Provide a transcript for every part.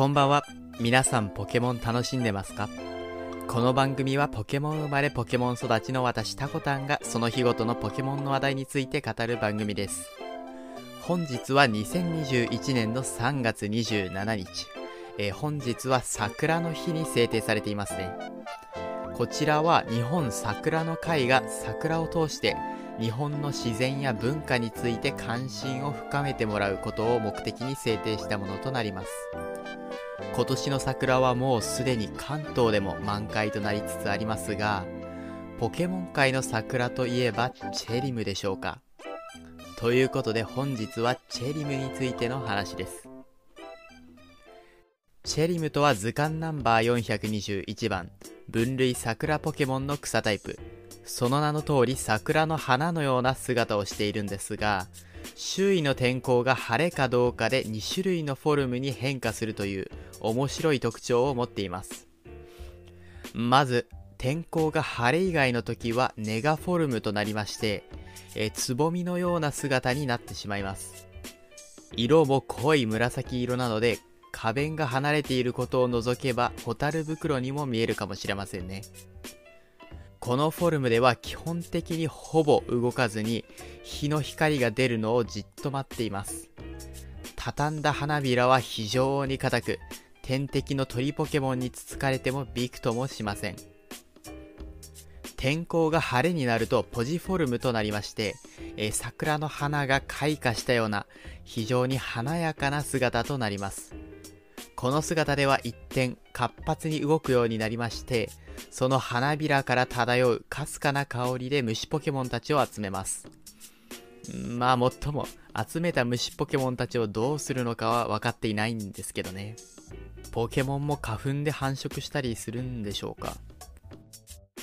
こんばんは。皆さんポケモン楽しんでますか？この番組はポケモン生まれポケモン育ちの私タコタンがその日ごとのポケモンの話題について語る番組です。本日は2021年の3月27日。えー本日は桜の日に制定されていますね。こちらは日本桜の会が桜を通して日本の自然や文化について関心を深めてもらうことを目的に制定したものとなります。今年の桜はもうすでに関東でも満開となりつつありますが、ポケモン界の桜といえばチェリムでしょうか。ということで本日はチェリムについての話です。チェリムとは図鑑ナンバー421番、分類桜ポケモンの草タイプ。その名の通り桜の花のような姿をしているんですが、周囲の天候が晴れかどうかで2種類のフォルムに変化するという面白い特徴を持っています。まず、天候が晴れ以外の時はネガフォルムとなりまして、えつぼみのような姿になってしまいます。色も濃い紫色なので、花弁が離れていることを除けば、ホタル袋にも見えるかもしれませんね。このフォルムでは基本的にほぼ動かずに日の光が出るのをじっと待っています。畳んだ花びらは非常に硬く、天敵の鳥ポケモンにつつかれてもびくともしません。天候が晴れになるとポジフォルムとなりまして、えー桜の花が開花したような非常に華やかな姿となります。この姿では一転活発に動くようになりまして、その花びらから漂うかすかな香りで虫ポケモンたちを集めます。まあもっとも集めた虫ポケモンたちをどうするのかは分かっていないんですけどね。ポケモンも花粉で繁殖したりするんでしょうか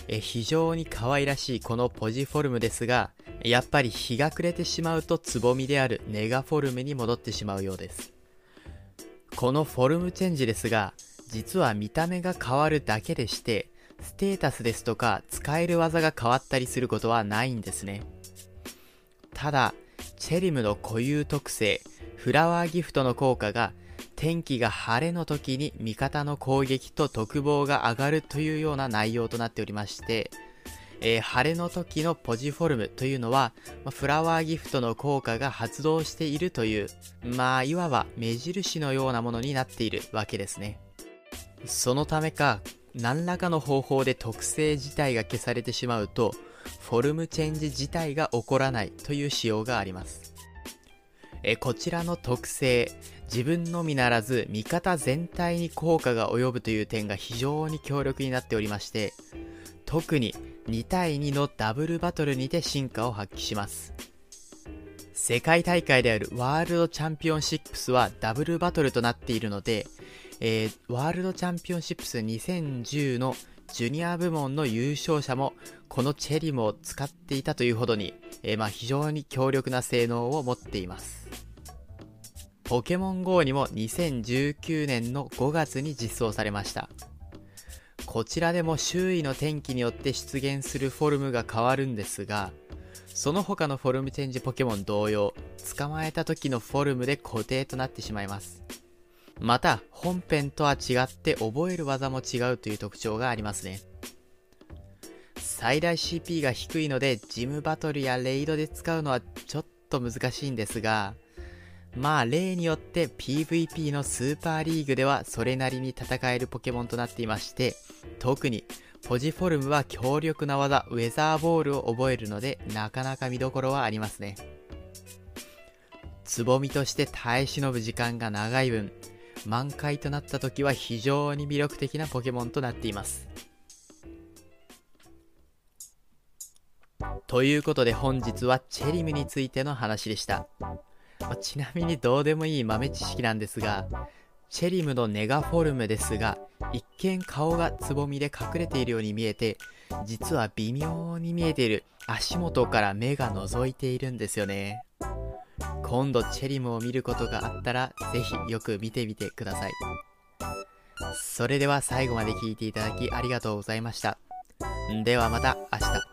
え非常に可愛らしいこのポジフォルムですが、やっぱり日が暮れてしまうとつぼみであるネガフォルムに戻ってしまうようです。このフォルムチェンジですが、実は見た目が変わるだけでして、ステータスですとか使える技が変わったりすることはないんですね。ただ、チェリムの固有特性、フラワーギフトの効果が天気が晴れの時に味方の攻撃と特防が上がるというような内容となっておりまして、えー晴れの時のポジフォルムというのは、まあフラワーギフトの効果が発動しているという、まあ、いわば目印のようなものになっているわけですね。そのためか、何らかの方法で特性自体が消されてしまうと、フォルムチェンジ自体が起こらないという仕様があります。えこちらの特性、自分のみならず味方全体に効果が及ぶという点が非常に強力になっておりまして、特に2対2のダブルバトルにて進化を発揮します。世界大会であるワールドチャンピオンシップスはダブルバトルとなっているので、えーワールドチャンピオンシップス2010のジュニア部門の優勝者もこのチェリムを使っていたというほどに、えーまあ非常に強力な性能を持っています。ポケモン GO にも2019年の5月に実装されました。こちらでも周囲の天気によって出現するフォルムが変わるんですが、その他のフォルムチェンジポケモン同様、捕まえた時のフォルムで固定となってしまいます。また、本編とは違って覚える技も違うという特徴がありますね。最大 CP が低いので、ジムバトルやレイドで使うのはちょっと難しいんですが、まあ例によって PVP のスーパーリーグではそれなりに戦えるポケモンとなっていまして、特にポジフォルムは強力な技ウェザーボールを覚えるのでなかなか見どころはありますね。つぼみとして耐え忍ぶ時間が長い分、満開となった時は非常に魅力的なポケモンとなっています。ということで本日はチェリムについての話でした。まあちなみにどうでもいい豆知識なんですが、チェリムのネガフォルムですが、一見顔がつぼみで隠れているように見えて、実は微妙に見えている足元から目が覗いているんですよね。今度チェリムを見ることがあったら、ぜひよく見てみてください。それでは最後まで聞いていただきありがとうございました。ではまた明日。